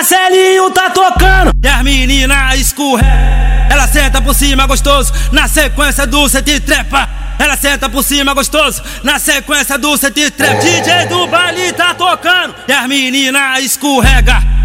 Marcelinho tá tocando. E as meninas escorrega. Ela senta por cima gostoso, na sequência do de trepa. Ela senta por cima gostoso, na sequência do de trepa. DJ do baile tá tocando. E as meninas escorrega.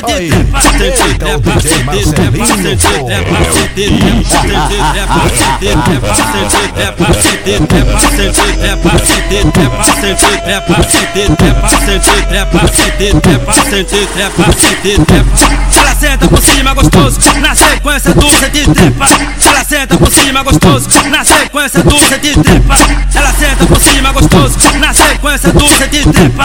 do de trepa. Eita, o DJ Marcelinho, ela senta por cima gostoso, na sequência do de trepa. Ela senta por cima gostoso, na sequência do de trepa. Ela senta por cima gostoso, na sequência do de trepa.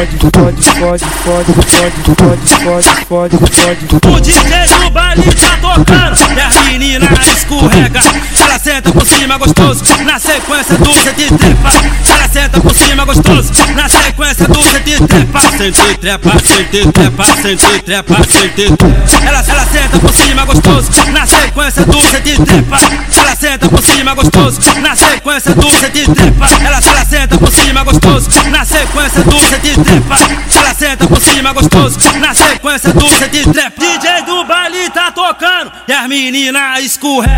fode, fode, fode, fode, fode, fode, fode, fode. O DJ do baile tá tocando e as meninas escorrega. Ela senta por cima gostoso, na sequência do de trepa. Ela senta por cima gostoso, na sequência do de trepa. Sente trepa, sente trepa, sente trepa, sente. Ela, ela senta por cima gostoso, na sequência do de trepa. Senta por cima gostoso, na sequência do de trepa. Ela, ela senta por cima gostoso, na sequência do de trepa. Ela senta por cima gostoso, na sequência do de trepa. DJ do baile tá tocando e as meninas escorrega.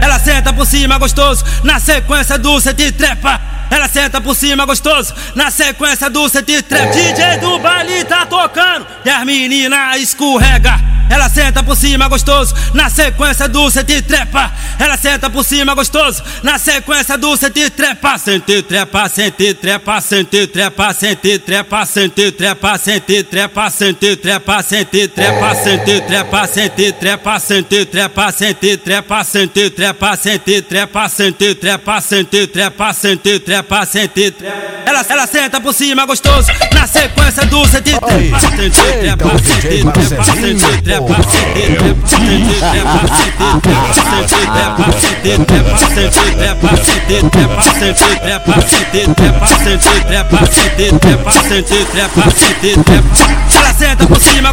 Ela senta por cima gostoso, na sequência do de trepa. Ela senta por cima gostoso, na sequência do de trepa. DJ do baile tá tocando e as meninas escorrega. Ela senta por cima gostoso, na sequência do de trepa. Ela senta por cima gostoso, na sequência do de trepa. Sente trepa, sente trepa, sente trepa, sente trepa, sente trepa, sente trepa, sente trepa, sente trepa, sente trepa, sente trepa, sente trepa, sente trepa, sente trepa, sente trepa, sente trepa, sente trepa, sente trepa, sente trepa. Ela ela senta por cima gostoso, na sequência do de trepa. Sente trepa, sente trepa, sente trepa. Ela senta por cima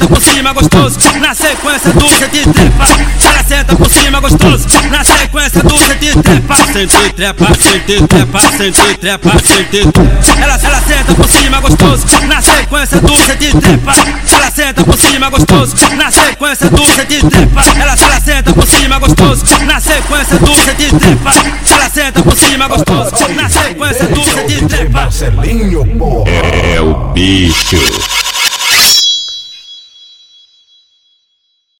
senta por cima gostoso, na sequência do de trepa. Ela senta por cima gostoso, na sequência do de trepa. Sente trepa, sente trepa, sente trepa, sente trepa. Ela, ela senta por cima gostoso, na sequência do de trepa. Ela senta por cima gostoso, na sequência do de trepa. Ela, ela senta por cima gostoso, na sequência do de trepa. Ela senta por cima gostoso, na sequência do de trepa. Marcelinho, porra. É o bicho.